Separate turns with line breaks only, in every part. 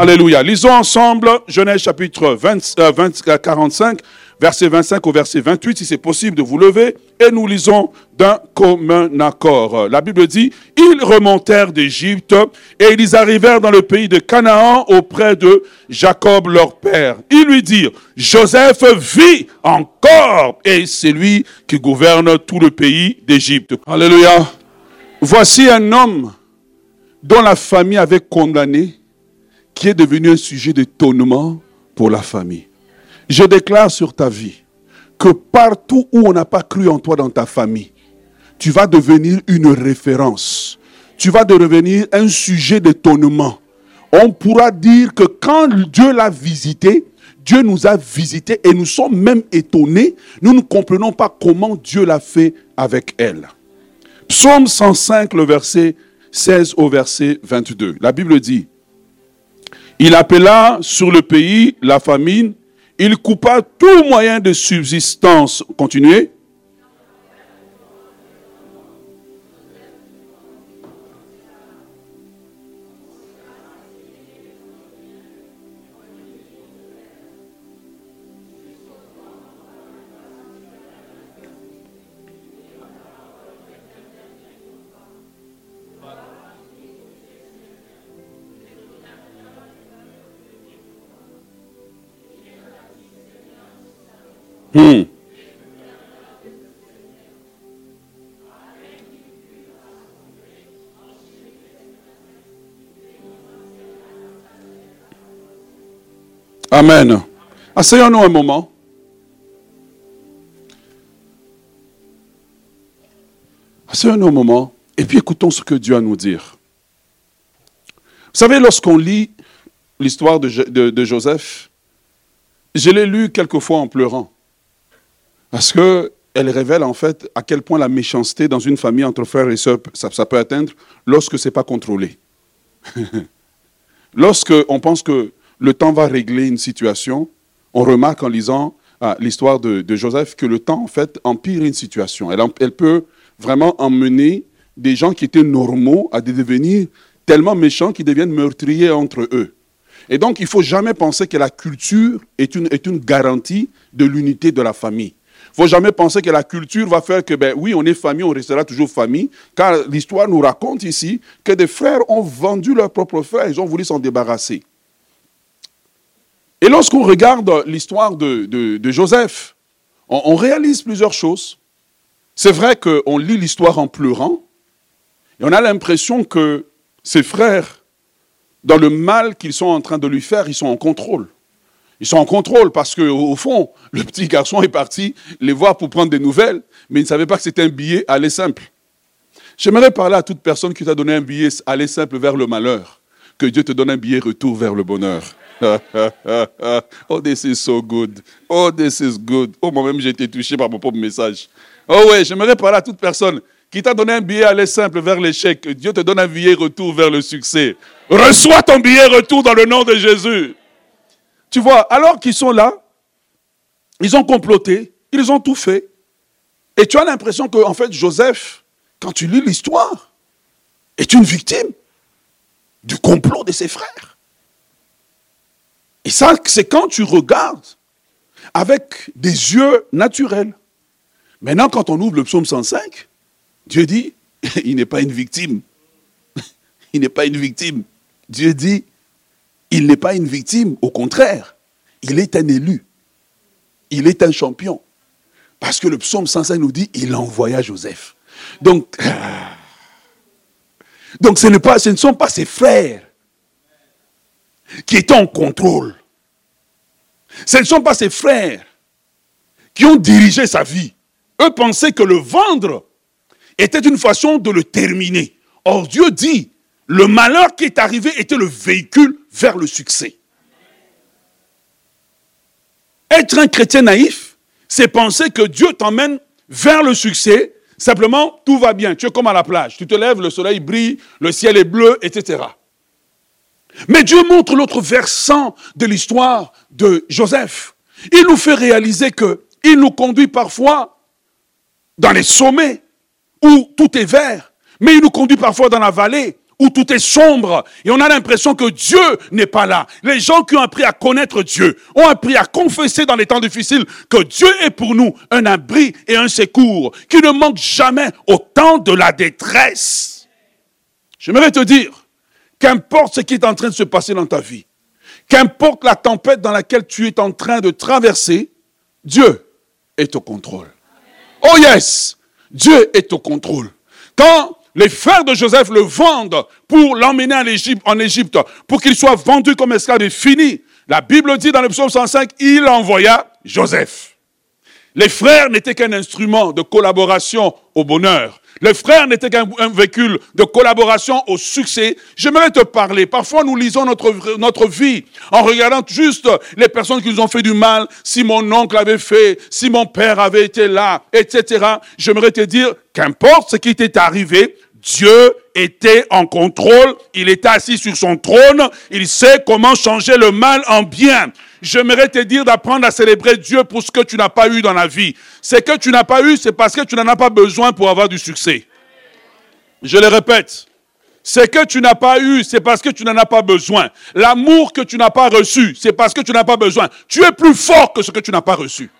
Alléluia. Lisons ensemble Genèse chapitre 20, 45, verset 25 au verset 28, si c'est possible de vous lever, et nous lisons d'un commun accord. La Bible dit, ils remontèrent d'Égypte et ils arrivèrent dans le pays de Canaan auprès de Jacob leur père. Ils lui dirent, Joseph vit encore et c'est lui qui gouverne tout le pays d'Égypte. Alléluia. Voici un homme dont la famille avait condamné qui est devenu un sujet d'étonnement pour la famille. Je déclare sur ta vie que partout où on n'a pas cru en toi dans ta famille, tu vas devenir une référence. Tu vas devenir un sujet d'étonnement. On pourra dire que quand Dieu l'a visité, Dieu nous a visités et nous sommes même étonnés. Nous ne comprenons pas comment Dieu l'a fait avec elle. Psaume 105, le verset 16 au verset 22. La Bible dit, il appela sur le pays la famine, il coupa tout moyen de subsistance. Continuez. Hmm. Amen. Asseyons-nous un moment. Asseyons-nous un moment et puis écoutons ce que Dieu a à nous dire. Vous savez, lorsqu'on lit l'histoire de, de Joseph, je l'ai lu quelquefois en pleurant. Parce qu'elle révèle en fait à quel point la méchanceté dans une famille entre frères et sœurs, ça, peut atteindre lorsque ce n'est pas contrôlé. lorsque on pense que le temps va régler une situation, on remarque en lisant ah, l'histoire de, Joseph que le temps en fait empire une situation. Elle, peut vraiment emmener des gens qui étaient normaux à devenir tellement méchants qu'ils deviennent meurtriers entre eux. Et donc, il ne faut jamais penser que la culture est une garantie de l'unité de la famille faut jamais penser que la culture va faire que, ben oui, on est famille, on restera toujours famille, car l'histoire nous raconte ici que des frères ont vendu leurs propres frères, ils ont voulu s'en débarrasser. Et lorsqu'on regarde l'histoire de, Joseph, on, réalise plusieurs choses. C'est vrai qu'on lit l'histoire en pleurant, et on a l'impression que ses frères, dans le mal qu'ils sont en train de lui faire, ils sont en contrôle. Ils sont en contrôle parce qu'au fond, le petit garçon est parti les voir pour prendre des nouvelles, mais il ne savait pas que c'était un billet aller simple. J'aimerais parler à toute personne qui t'a donné un billet aller simple vers le malheur, que Dieu te donne un billet retour vers le bonheur. oh, this is so good. Oh, this is good. Oh, moi-même, j'ai été touché par mon propre message. Oh, ouais, j'aimerais parler à toute personne qui t'a donné un billet aller simple vers l'échec. Dieu te donne un billet retour vers le succès. Reçois ton billet retour dans le nom de Jésus. Tu vois, alors qu'ils sont là, ils ont comploté, ils ont tout fait. Et tu as l'impression que, en fait, Joseph, quand tu lis l'histoire, est une victime du complot de ses frères. Et ça, c'est quand tu regardes avec des yeux naturels. Maintenant, quand on ouvre le psaume 105, Dieu dit, il n'est pas une victime. Il n'est pas une victime. Dieu dit, il n'est pas une victime, au contraire, il est un élu. Il est un champion. Parce que le psaume 105 nous dit, il envoya Joseph. Donc, pas, ce ne sont pas ses frères qui étaient en contrôle. Ce ne sont pas ses frères qui ont dirigé sa vie. Eux pensaient que le vendre était une façon de le terminer. Or Dieu dit, le malheur qui est arrivé était le véhicule vers le succès. Être un chrétien naïf, c'est penser que Dieu t'emmène vers le succès. Simplement, tout va bien. Tu es comme à la plage. Tu te lèves, le soleil brille, le ciel est bleu, etc. Mais Dieu montre l'autre versant de l'histoire de Joseph. Il nous fait réaliser que il nous conduit parfois dans les sommets où tout est vert, mais il nous conduit parfois dans la vallée où tout est sombre et on a l'impression que Dieu n'est pas là. Les gens qui ont appris à connaître Dieu, ont appris à confesser dans les temps difficiles que Dieu est pour nous un abri et un secours qui ne manque jamais au temps de la détresse. J'aimerais te dire, qu'importe ce qui est en train de se passer dans ta vie, qu'importe la tempête dans laquelle tu es en train de traverser, Dieu est au contrôle. Oh yes, Dieu est au contrôle. Quand les frères de Joseph le vendent pour l'emmener en Égypte, pour qu'il soit vendu comme esclave et fini. La Bible dit dans le psaume 105, il envoya Joseph. Les frères n'étaient qu'un instrument de collaboration au bonheur. Les frères n'étaient qu'un véhicule de collaboration au succès. J'aimerais te parler. Parfois, nous lisons notre, notre vie en regardant juste les personnes qui nous ont fait du mal. Si mon oncle avait fait, si mon père avait été là, etc. J'aimerais te dire, qu'importe ce qui t'est arrivé, Dieu était en contrôle, il était assis sur son trône, il sait comment changer le mal en bien. J'aimerais te dire d'apprendre à célébrer Dieu pour ce que tu n'as pas eu dans la vie. Ce que tu n'as pas eu, c'est parce que tu n'en as pas besoin pour avoir du succès. Je le répète. Ce que tu n'as pas eu, c'est parce que tu n'en as pas besoin. L'amour que tu n'as pas reçu, c'est parce que tu n'as pas besoin. Tu es plus fort que ce que tu n'as pas reçu.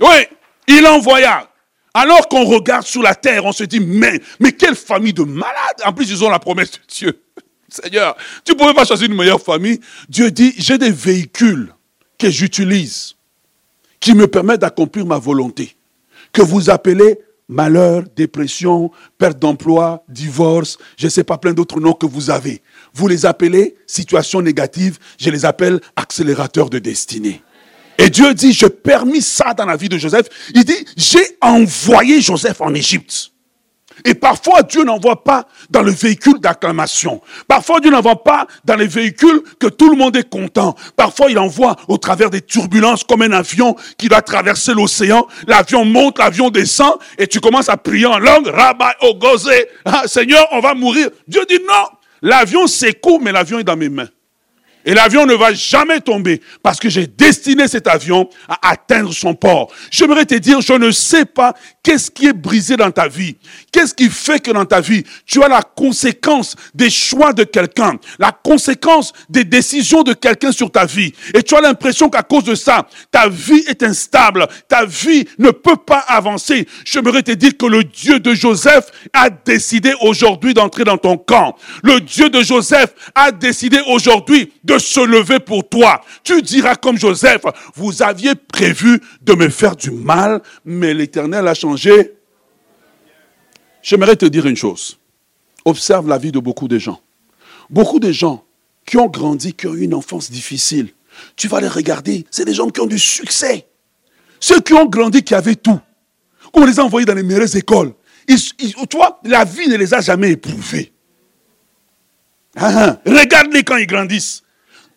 Oui, il envoya. Alors qu'on regarde sur la terre, on se dit, mais, quelle famille de malades. En plus, ils ont la promesse de Dieu. Seigneur, tu ne pouvais pas choisir une meilleure famille. Dieu dit, j'ai des véhicules que j'utilise qui me permettent d'accomplir ma volonté. Que vous appelez malheur, dépression, perte d'emploi, divorce, je ne sais pas plein d'autres noms que vous avez. Vous les appelez situation négative, je les appelle accélérateur de destinée. Et Dieu dit, je permis ça dans la vie de Joseph. Il dit, j'ai envoyé Joseph en Égypte. Et parfois, Dieu n'envoie pas dans le véhicule d'acclamation. Parfois, Dieu n'envoie pas dans les véhicules que tout le monde est content. Parfois, il envoie au travers des turbulences comme un avion qui doit traverser l'océan. L'avion monte, l'avion descend, et tu commences à prier en langue. Rabbi Ogozé, ah, Seigneur, on va mourir. Dieu dit non. L'avion s'écoule, mais l'avion est dans mes mains. Et l'avion ne va jamais tomber parce que j'ai destiné cet avion à atteindre son port. J'aimerais te dire, je ne sais pas qu'est-ce qui est brisé dans ta vie. Qu'est-ce qui fait que dans ta vie, tu as la conséquence des choix de quelqu'un, la conséquence des décisions de quelqu'un sur ta vie. Et tu as l'impression qu'à cause de ça, ta vie est instable, ta vie ne peut pas avancer. J'aimerais te dire que le Dieu de Joseph a décidé aujourd'hui d'entrer dans ton camp. Le Dieu de Joseph a décidé aujourd'hui de se lever pour toi. Tu diras comme Joseph, vous aviez prévu de me faire du mal, mais l'Éternel a changé. J'aimerais te dire une chose. Observe la vie de beaucoup de gens. Beaucoup de gens qui ont grandi, qui ont eu une enfance difficile. Tu vas les regarder, c'est des gens qui ont du succès. Ceux qui ont grandi, qui avaient tout. On les a envoyés dans les meilleures écoles. Ils, tu vois, la vie ne les a jamais éprouvés. Ah, ah. Regarde-les quand ils grandissent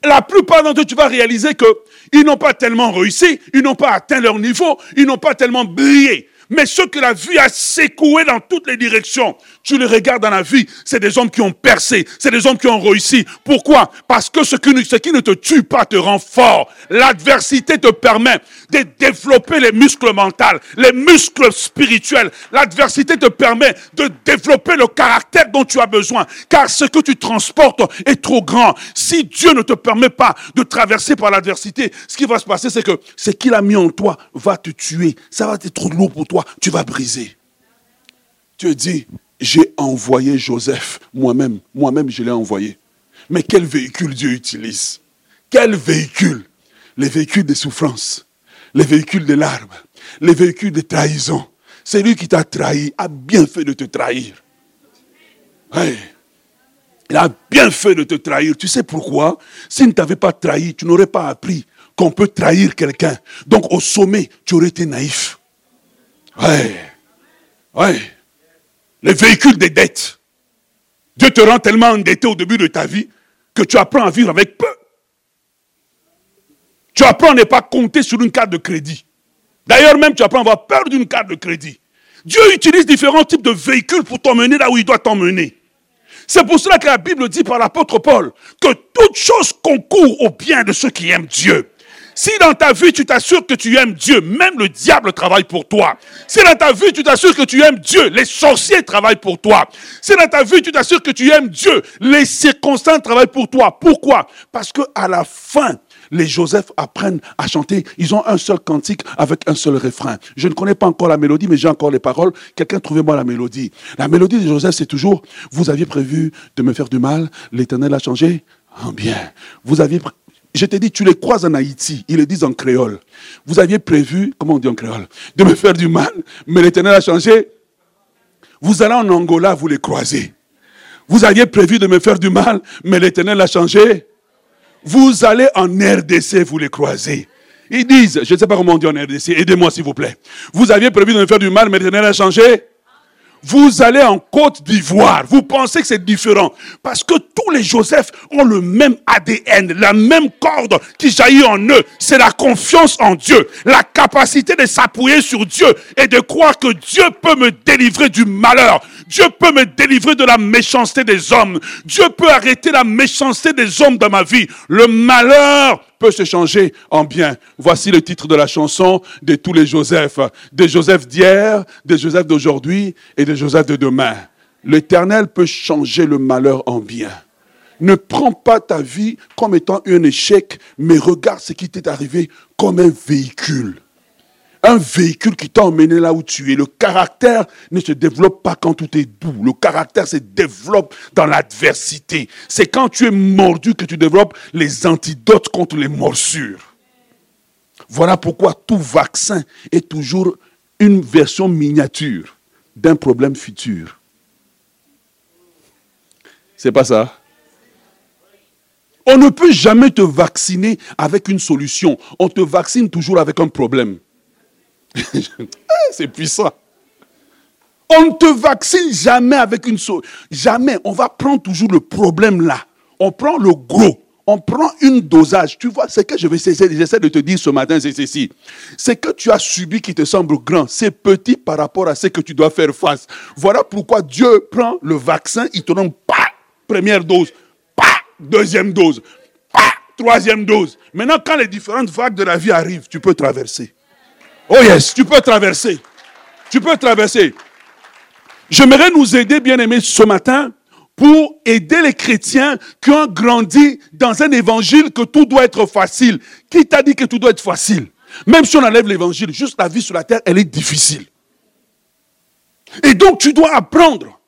la plupart d'entre eux, tu vas réaliser qu'ils n'ont pas tellement réussi, ils n'ont pas atteint leur niveau, ils n'ont pas tellement brillé. Mais ceux que la vie a secoué dans toutes les directions, tu les regardes dans la vie, c'est des hommes qui ont percé, c'est des hommes qui ont réussi. Pourquoi? Parce que ce qui, ce qui ne te tue pas te rend fort. L'adversité te permet de développer les muscles mentaux, les muscles spirituels. L'adversité te permet de développer le caractère dont tu as besoin. Car ce que tu transportes est trop grand. Si Dieu ne te permet pas de traverser par l'adversité, ce qui va se passer, c'est que ce qu'il a mis en toi va te tuer. Ça va être trop lourd pour toi tu vas briser. Dieu dit, j'ai envoyé Joseph, moi-même, moi-même je l'ai envoyé. Mais quel véhicule Dieu utilise? Quel véhicule? Les véhicules de souffrance, les véhicules de larmes, les véhicules de trahison. Celui qui t'a trahi a bien fait de te trahir. Il a bien fait de te trahir. Tu sais pourquoi? S'il ne t'avait pas trahi, tu n'aurais pas appris qu'on peut trahir quelqu'un. Donc au sommet, tu aurais été naïf. Ouais. Ouais. Les véhicules des dettes. Dieu te rend tellement endetté au début de ta vie que tu apprends à vivre avec peu. Tu apprends à ne pas compter sur une carte de crédit. D'ailleurs, même tu apprends à avoir peur d'une carte de crédit. Dieu utilise différents types de véhicules pour t'emmener là où il doit t'emmener. C'est pour cela que la Bible dit par l'apôtre Paul que toute chose concourt au bien de ceux qui aiment Dieu. Si dans ta vie, tu t'assures que tu aimes Dieu, même le diable travaille pour toi. Si dans ta vie, tu t'assures que tu aimes Dieu, les sorciers travaillent pour toi. Si dans ta vie, tu t'assures que tu aimes Dieu, les circonstances travaillent pour toi. Pourquoi? Parce que à la fin, les Joseph apprennent à chanter. Ils ont un seul cantique avec un seul refrain. Je ne connais pas encore la mélodie, mais j'ai encore les paroles. Quelqu'un trouvez-moi la mélodie. La mélodie de Joseph, c'est toujours Vous aviez prévu de me faire du mal, l'Éternel a changé en bien. Vous aviez je t'ai dit, tu les croises en Haïti, ils le disent en créole. Vous aviez prévu, comment on dit en créole, de me faire du mal, mais l'Éternel a changé. Vous allez en Angola, vous les croisez. Vous aviez prévu de me faire du mal, mais l'Éternel a changé. Vous allez en RDC, vous les croisez. Ils disent, je ne sais pas comment on dit en RDC, aidez-moi s'il vous plaît. Vous aviez prévu de me faire du mal, mais l'Éternel a changé. Vous allez en Côte d'Ivoire, vous pensez que c'est différent. Parce que tous les Joseph ont le même ADN, la même corde qui jaillit en eux. C'est la confiance en Dieu, la capacité de s'appuyer sur Dieu et de croire que Dieu peut me délivrer du malheur. Dieu peut me délivrer de la méchanceté des hommes. Dieu peut arrêter la méchanceté des hommes dans ma vie. Le malheur peut se changer en bien. Voici le titre de la chanson de tous les Joseph. Des Joseph d'hier, des Joseph d'aujourd'hui et des Joseph de demain. L'éternel peut changer le malheur en bien. Ne prends pas ta vie comme étant un échec, mais regarde ce qui t'est arrivé comme un véhicule un véhicule qui t'a emmené là où tu es. Le caractère ne se développe pas quand tout est doux. Le caractère se développe dans l'adversité. C'est quand tu es mordu que tu développes les antidotes contre les morsures. Voilà pourquoi tout vaccin est toujours une version miniature d'un problème futur. C'est pas ça? On ne peut jamais te vacciner avec une solution. On te vaccine toujours avec un problème. C'est puissant. On ne te vaccine jamais avec une chose. Jamais. On va prendre toujours le problème là. On prend le gros. On prend une dosage. Tu vois, ce que je vais j'essaie de te dire ce matin, c'est ceci. C'est que tu as subi qui te semble grand. C'est petit par rapport à ce que tu dois faire face. Voilà pourquoi Dieu prend le vaccin, il te donne pas première dose, pas deuxième dose, pas troisième dose. Maintenant, quand les différentes vagues de la vie arrivent, tu peux traverser. Oh yes, tu peux traverser. Tu peux traverser. J'aimerais nous aider, bien aimés, ce matin pour aider les chrétiens qui ont grandi dans un évangile que tout doit être facile. Qui t'a dit que tout doit être facile? Même si on enlève l'évangile, juste la vie sur la terre, elle est difficile. Et donc tu dois apprendre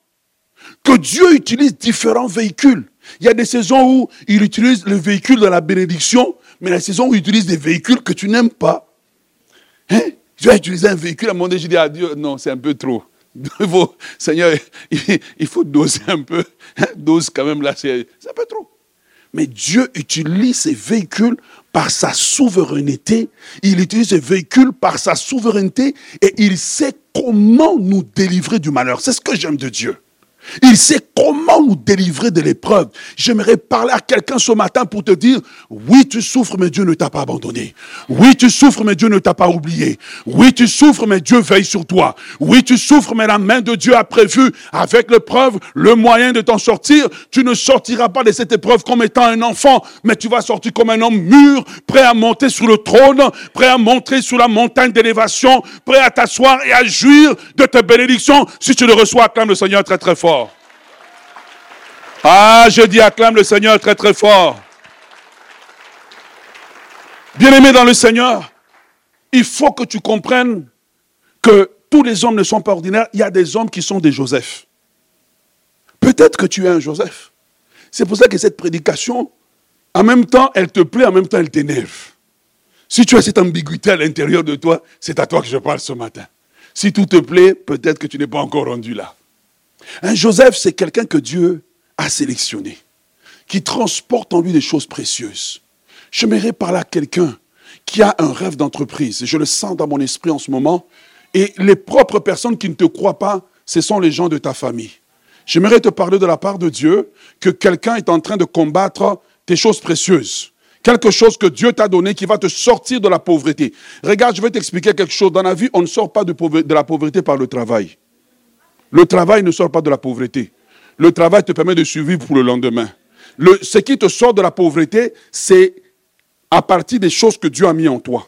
que Dieu utilise différents véhicules. Il y a des saisons où il utilise le véhicule de la bénédiction, mais la saison où il utilise des véhicules que tu n'aimes pas. Hein? Je vais utiliser un véhicule à mon je dis à Dieu, non, c'est un peu trop. Seigneur, il faut doser un peu. Dose quand même là, c'est un peu trop. Mais Dieu utilise ces véhicules par sa souveraineté. Il utilise ces véhicules par sa souveraineté et il sait comment nous délivrer du malheur. C'est ce que j'aime de Dieu. Il sait comment nous délivrer de l'épreuve. J'aimerais parler à quelqu'un ce matin pour te dire, oui, tu souffres, mais Dieu ne t'a pas abandonné. Oui, tu souffres, mais Dieu ne t'a pas oublié. Oui, tu souffres, mais Dieu veille sur toi. Oui, tu souffres, mais la main de Dieu a prévu avec l'épreuve le moyen de t'en sortir. Tu ne sortiras pas de cette épreuve comme étant un enfant, mais tu vas sortir comme un homme mûr, prêt à monter sur le trône, prêt à monter sur la montagne d'élévation, prêt à t'asseoir et à jouir de tes bénédictions. Si tu le reçois, acclame le Seigneur très très fort. Ah, je dis acclame le Seigneur très très fort. Bien-aimé dans le Seigneur, il faut que tu comprennes que tous les hommes ne sont pas ordinaires. Il y a des hommes qui sont des Joseph. Peut-être que tu es un Joseph. C'est pour ça que cette prédication, en même temps, elle te plaît, en même temps, elle t'énerve. Si tu as cette ambiguïté à l'intérieur de toi, c'est à toi que je parle ce matin. Si tout te plaît, peut-être que tu n'es pas encore rendu là. Un Joseph, c'est quelqu'un que Dieu a sélectionné, qui transporte en lui des choses précieuses. J'aimerais parler à quelqu'un qui a un rêve d'entreprise. Je le sens dans mon esprit en ce moment. Et les propres personnes qui ne te croient pas, ce sont les gens de ta famille. J'aimerais te parler de la part de Dieu que quelqu'un est en train de combattre tes choses précieuses. Quelque chose que Dieu t'a donné qui va te sortir de la pauvreté. Regarde, je vais t'expliquer quelque chose. Dans la vie, on ne sort pas de, de la pauvreté par le travail. Le travail ne sort pas de la pauvreté. Le travail te permet de survivre pour le lendemain. ce qui te sort de la pauvreté, c'est à partir des choses que Dieu a mis en toi.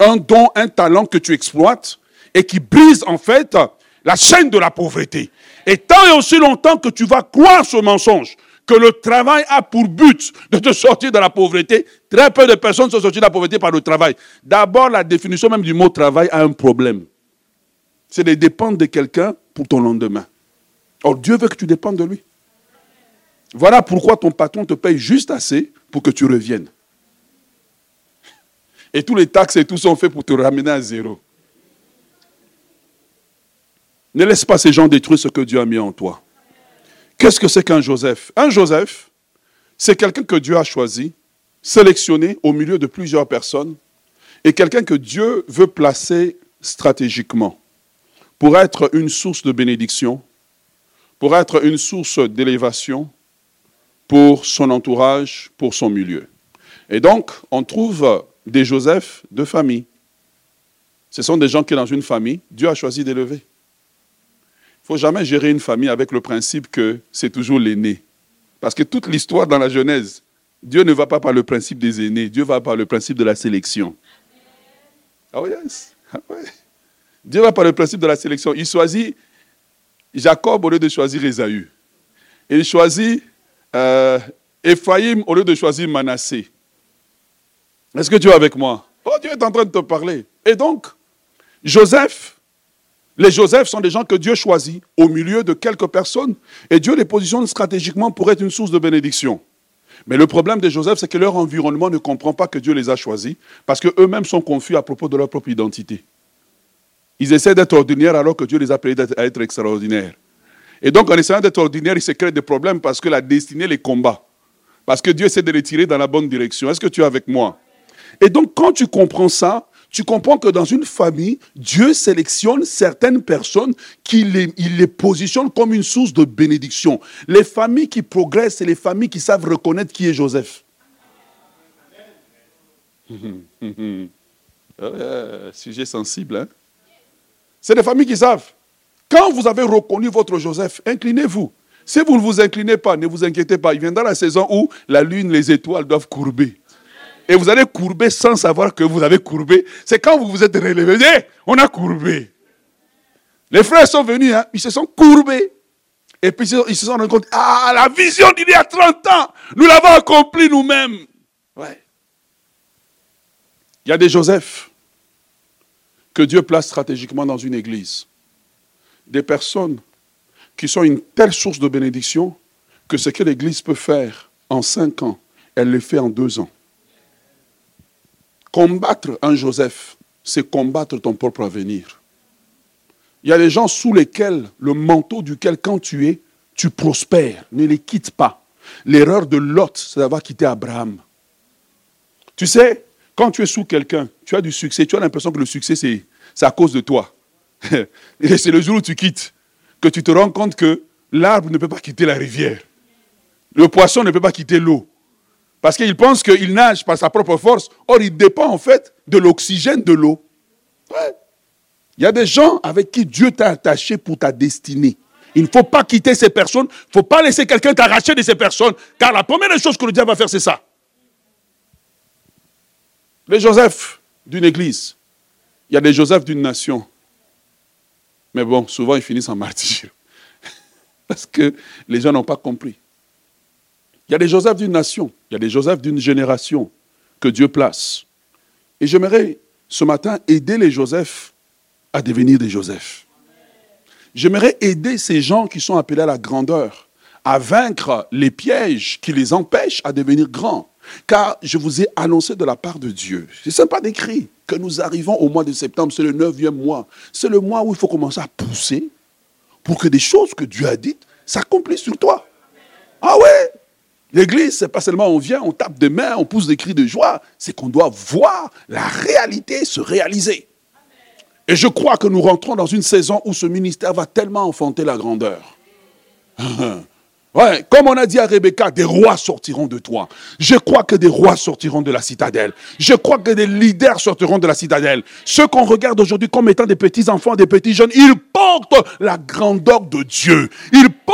Un don, un talent que tu exploites et qui brise en fait la chaîne de la pauvreté. Et tant et aussi longtemps que tu vas croire ce mensonge, que le travail a pour but de te sortir de la pauvreté, très peu de personnes sont sorties de la pauvreté par le travail. D'abord, la définition même du mot travail a un problème. C'est de dépendre de quelqu'un pour ton lendemain. Or, Dieu veut que tu dépendes de lui. Voilà pourquoi ton patron te paye juste assez pour que tu reviennes. Et tous les taxes et tout sont faits pour te ramener à zéro. Ne laisse pas ces gens détruire ce que Dieu a mis en toi. Qu'est-ce que c'est qu'un Joseph? Un Joseph, c'est quelqu'un que Dieu a choisi, sélectionné au milieu de plusieurs personnes, et quelqu'un que Dieu veut placer stratégiquement pour être une source de bénédiction, pour être une source d'élévation pour son entourage, pour son milieu. Et donc, on trouve des Joseph de famille. Ce sont des gens qui, dans une famille, Dieu a choisi d'élever. Il ne faut jamais gérer une famille avec le principe que c'est toujours l'aîné. Parce que toute l'histoire dans la Genèse, Dieu ne va pas par le principe des aînés, Dieu va par le principe de la sélection. Oui, yes. Ah Dieu va par le principe de la sélection. Il choisit Jacob au lieu de choisir Esaü. Il choisit euh, Ephraim au lieu de choisir Manassé. Est-ce que tu es avec moi? Oh, Dieu est en train de te parler. Et donc, Joseph, les Joseph sont des gens que Dieu choisit au milieu de quelques personnes et Dieu les positionne stratégiquement pour être une source de bénédiction. Mais le problème des Joseph, c'est que leur environnement ne comprend pas que Dieu les a choisis parce qu'eux-mêmes sont confus à propos de leur propre identité. Ils essaient d'être ordinaires alors que Dieu les a appelés à être extraordinaires. Et donc, en essayant d'être ordinaires, ils se créent des problèmes parce que la destinée les combat. Parce que Dieu essaie de les tirer dans la bonne direction. Est-ce que tu es avec moi? Et donc, quand tu comprends ça, tu comprends que dans une famille, Dieu sélectionne certaines personnes qui les, il positionne comme une source de bénédiction. Les familles qui progressent, c'est les familles qui savent reconnaître qui est Joseph. Ah sujet sensible, hein? C'est des familles qui savent. Quand vous avez reconnu votre Joseph, inclinez-vous. Si vous ne vous inclinez pas, ne vous inquiétez pas. Il viendra la saison où la lune, les étoiles doivent courber. Et vous allez courber sans savoir que vous avez courbé. C'est quand vous vous êtes relevé. on a courbé. Les frères sont venus, hein, ils se sont courbés. Et puis ils se sont rendus compte, ah, la vision d'il y a 30 ans, nous l'avons accomplie nous-mêmes. Il y a des Joseph que Dieu place stratégiquement dans une église. Des personnes qui sont une telle source de bénédiction que ce que l'église peut faire en cinq ans, elle le fait en deux ans. Combattre un Joseph, c'est combattre ton propre avenir. Il y a des gens sous lesquels, le manteau duquel quand tu es, tu prospères. Ne les quitte pas. L'erreur de Lot, c'est d'avoir quitté Abraham. Tu sais, quand tu es sous quelqu'un, tu as du succès, tu as l'impression que le succès, c'est à cause de toi. Et c'est le jour où tu quittes que tu te rends compte que l'arbre ne peut pas quitter la rivière. Le poisson ne peut pas quitter l'eau. Parce qu'il pense qu'il nage par sa propre force. Or, il dépend en fait de l'oxygène de l'eau. Il y a des gens avec qui Dieu t'a attaché pour ta destinée. Il ne faut pas quitter ces personnes. Il ne faut pas laisser quelqu'un t'arracher de ces personnes. Car la première chose que le diable va faire, c'est ça. Les Joseph d'une église, il y a des Joseph d'une nation. Mais bon, souvent ils finissent en martyr. Parce que les gens n'ont pas compris. Il y a des Joseph d'une nation, il y a des Joseph d'une génération que Dieu place. Et j'aimerais ce matin aider les Joseph à devenir des Joseph. J'aimerais aider ces gens qui sont appelés à la grandeur, à vaincre les pièges qui les empêchent à devenir grands. Car je vous ai annoncé de la part de Dieu, c'est pas décrit, que nous arrivons au mois de septembre, c'est le neuvième mois. C'est le mois où il faut commencer à pousser pour que des choses que Dieu a dites s'accomplissent sur toi. Ah ouais L'église, c'est pas seulement on vient, on tape des mains, on pousse des cris de joie, c'est qu'on doit voir la réalité se réaliser. Et je crois que nous rentrons dans une saison où ce ministère va tellement enfanter la grandeur. Comme on a dit à Rebecca, des rois sortiront de toi. Je crois que des rois sortiront de la citadelle. Je crois que des leaders sortiront de la citadelle. Ceux qu'on regarde aujourd'hui comme étant des petits enfants, des petits jeunes, ils portent la grandeur de Dieu.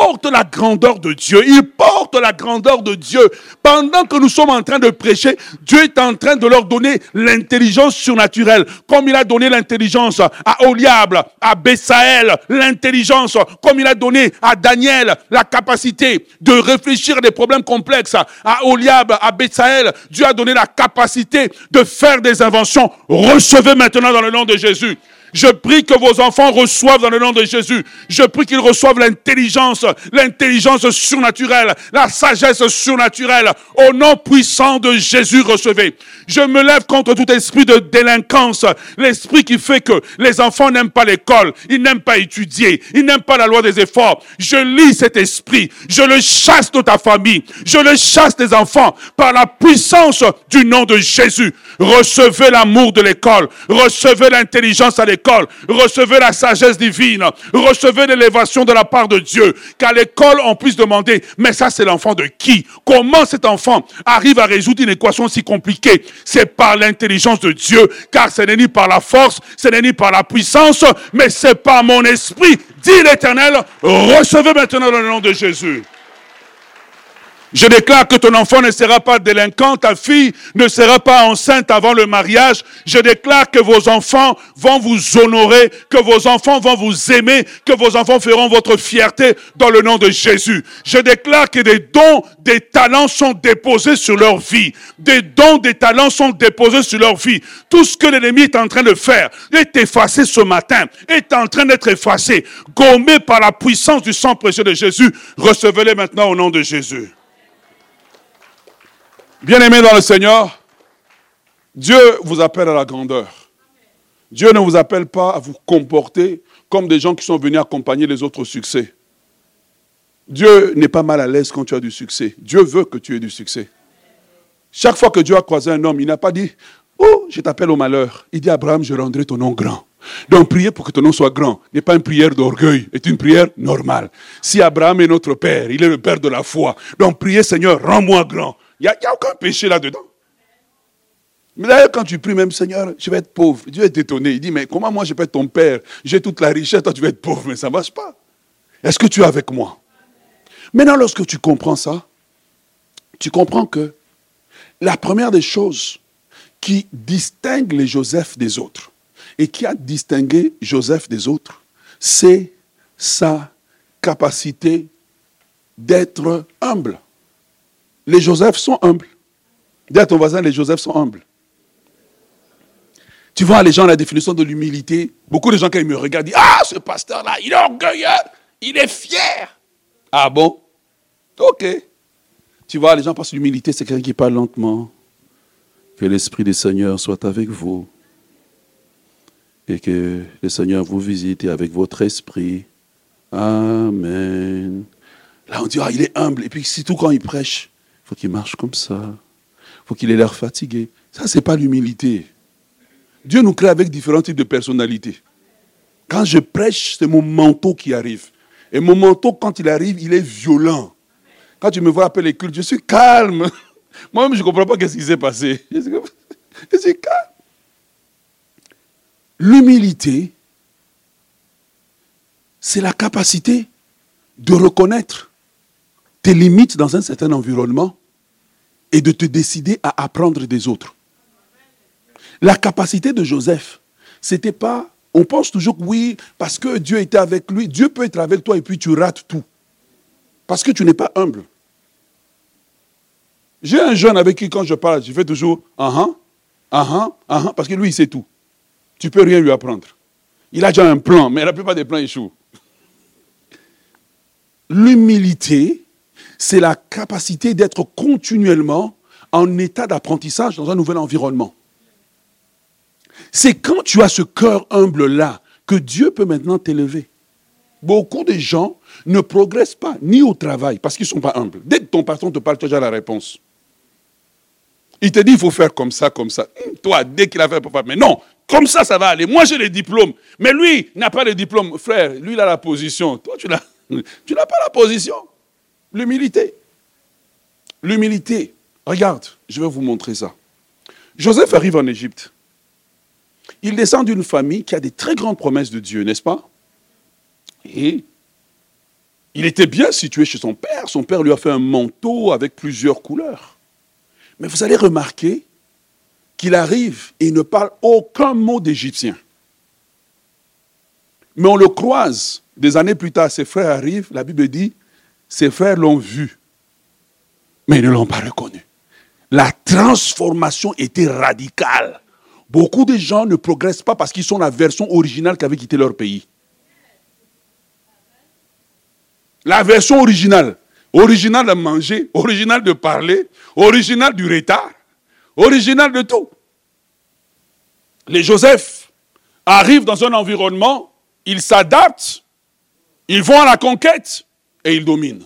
Porte la grandeur de Dieu. Il porte la grandeur de Dieu. Pendant que nous sommes en train de prêcher, Dieu est en train de leur donner l'intelligence surnaturelle. Comme il a donné l'intelligence à Oliable, à Bessaël, l'intelligence, comme il a donné à Daniel la capacité de réfléchir à des problèmes complexes, à Oliable, à Bessaël, Dieu a donné la capacité de faire des inventions. Recevez maintenant dans le nom de Jésus. Je prie que vos enfants reçoivent dans le nom de Jésus. Je prie qu'ils reçoivent l'intelligence, l'intelligence surnaturelle, la sagesse surnaturelle. Au nom puissant de Jésus, recevez. Je me lève contre tout esprit de délinquance, l'esprit qui fait que les enfants n'aiment pas l'école, ils n'aiment pas étudier, ils n'aiment pas la loi des efforts. Je lis cet esprit, je le chasse de ta famille, je le chasse des enfants par la puissance du nom de Jésus. Recevez l'amour de l'école, recevez l'intelligence à l'école recevez la sagesse divine, recevez l'élévation de la part de Dieu, qu'à l'école on puisse demander, mais ça c'est l'enfant de qui? Comment cet enfant arrive à résoudre une équation si compliquée? C'est par l'intelligence de Dieu, car ce n'est ni par la force, ce n'est ni par la puissance, mais c'est par mon esprit, dit l'Éternel, recevez maintenant le nom de Jésus. Je déclare que ton enfant ne sera pas délinquant, ta fille ne sera pas enceinte avant le mariage. Je déclare que vos enfants vont vous honorer, que vos enfants vont vous aimer, que vos enfants feront votre fierté dans le nom de Jésus. Je déclare que des dons, des talents sont déposés sur leur vie. Des dons, des talents sont déposés sur leur vie. Tout ce que l'ennemi est en train de faire est effacé ce matin, est en train d'être effacé, gommé par la puissance du sang précieux de Jésus. Recevez-les maintenant au nom de Jésus. Bien-aimés dans le Seigneur, Dieu vous appelle à la grandeur. Dieu ne vous appelle pas à vous comporter comme des gens qui sont venus accompagner les autres succès. Dieu n'est pas mal à l'aise quand tu as du succès. Dieu veut que tu aies du succès. Chaque fois que Dieu a croisé un homme, il n'a pas dit Oh, je t'appelle au malheur. Il dit Abraham, je rendrai ton nom grand. Donc prier pour que ton nom soit grand n'est pas une prière d'orgueil, est une prière normale. Si Abraham est notre Père, il est le Père de la foi. Donc priez Seigneur, rends-moi grand. Il n'y a, aucun péché là-dedans. Mais d'ailleurs, quand tu pries, même Seigneur, je vais être pauvre, Dieu est étonné. Il dit, mais comment moi je peux être ton père? J'ai toute la richesse, toi tu vas être pauvre, mais ça ne marche pas. Est-ce que tu es avec moi? Maintenant, lorsque tu comprends ça, tu comprends que la première des choses qui distingue les Joseph des autres, et qui a distingué Joseph des autres, c'est sa capacité d'être humble. Les Joseph sont humbles. Dis à ton voisin, les Joseph sont humbles. Tu vois, les gens, la définition de l'humilité, beaucoup de gens, quand ils me regardent, disent Ah, ce pasteur-là, il est orgueilleux, il est fier. Ah bon? Ok. Tu vois, les gens pensent que l'humilité, c'est quelqu'un qui parle lentement. Que l'Esprit du Seigneur soit avec vous. Et que le Seigneur vous visite avec votre esprit. Amen. Là, on dit, ah, il est humble. Et puis, surtout quand il prêche, faut qu'il marche comme ça. faut qu'il ait l'air fatigué. Ça, ce n'est pas l'humilité. Dieu nous crée avec différents types de personnalités. Quand je prêche, c'est mon manteau qui arrive. Et mon manteau, quand il arrive, il est violent. Quand tu me vois appeler les cultes, je suis calme. Moi-même, je ne comprends pas ce qui s'est passé. Je suis calme. L'humilité, c'est la capacité de reconnaître tes limites dans un certain environnement et de te décider à apprendre des autres. La capacité de Joseph, c'était pas, on pense toujours que oui, parce que Dieu était avec lui, Dieu peut être avec toi et puis tu rates tout. Parce que tu n'es pas humble. J'ai un jeune avec qui, quand je parle, je fais toujours ah ah, ah ah, parce que lui, il sait tout. Tu peux rien lui apprendre. Il a déjà un plan, mais la plupart des plans échouent. L'humilité, c'est la capacité d'être continuellement en état d'apprentissage dans un nouvel environnement. C'est quand tu as ce cœur humble-là que Dieu peut maintenant t'élever. Beaucoup de gens ne progressent pas, ni au travail, parce qu'ils ne sont pas humbles. Dès que ton patron te parle, tu as déjà la réponse. Il te dit, il faut faire comme ça, comme ça. Hum, toi, dès qu'il a fait, pour mais non, comme ça, ça va aller. Moi, j'ai les diplômes. Mais lui n'a pas les diplômes. Frère, lui, il a la position. Toi, tu n'as pas la position. L'humilité. L'humilité. Regarde, je vais vous montrer ça. Joseph arrive en Égypte. Il descend d'une famille qui a des très grandes promesses de Dieu, n'est-ce pas? Et Il était bien situé chez son père. Son père lui a fait un manteau avec plusieurs couleurs. Mais vous allez remarquer qu'il arrive et il ne parle aucun mot d'égyptien. Mais on le croise des années plus tard, ses frères arrivent, la Bible dit, ses frères l'ont vu, mais ils ne l'ont pas reconnu. La transformation était radicale. Beaucoup de gens ne progressent pas parce qu'ils sont la version originale qui avait quitté leur pays. La version originale. Originale de manger, originale de parler, originale du retard, originale de tout. Les Joseph arrivent dans un environnement, ils s'adaptent, ils vont à la conquête et ils dominent.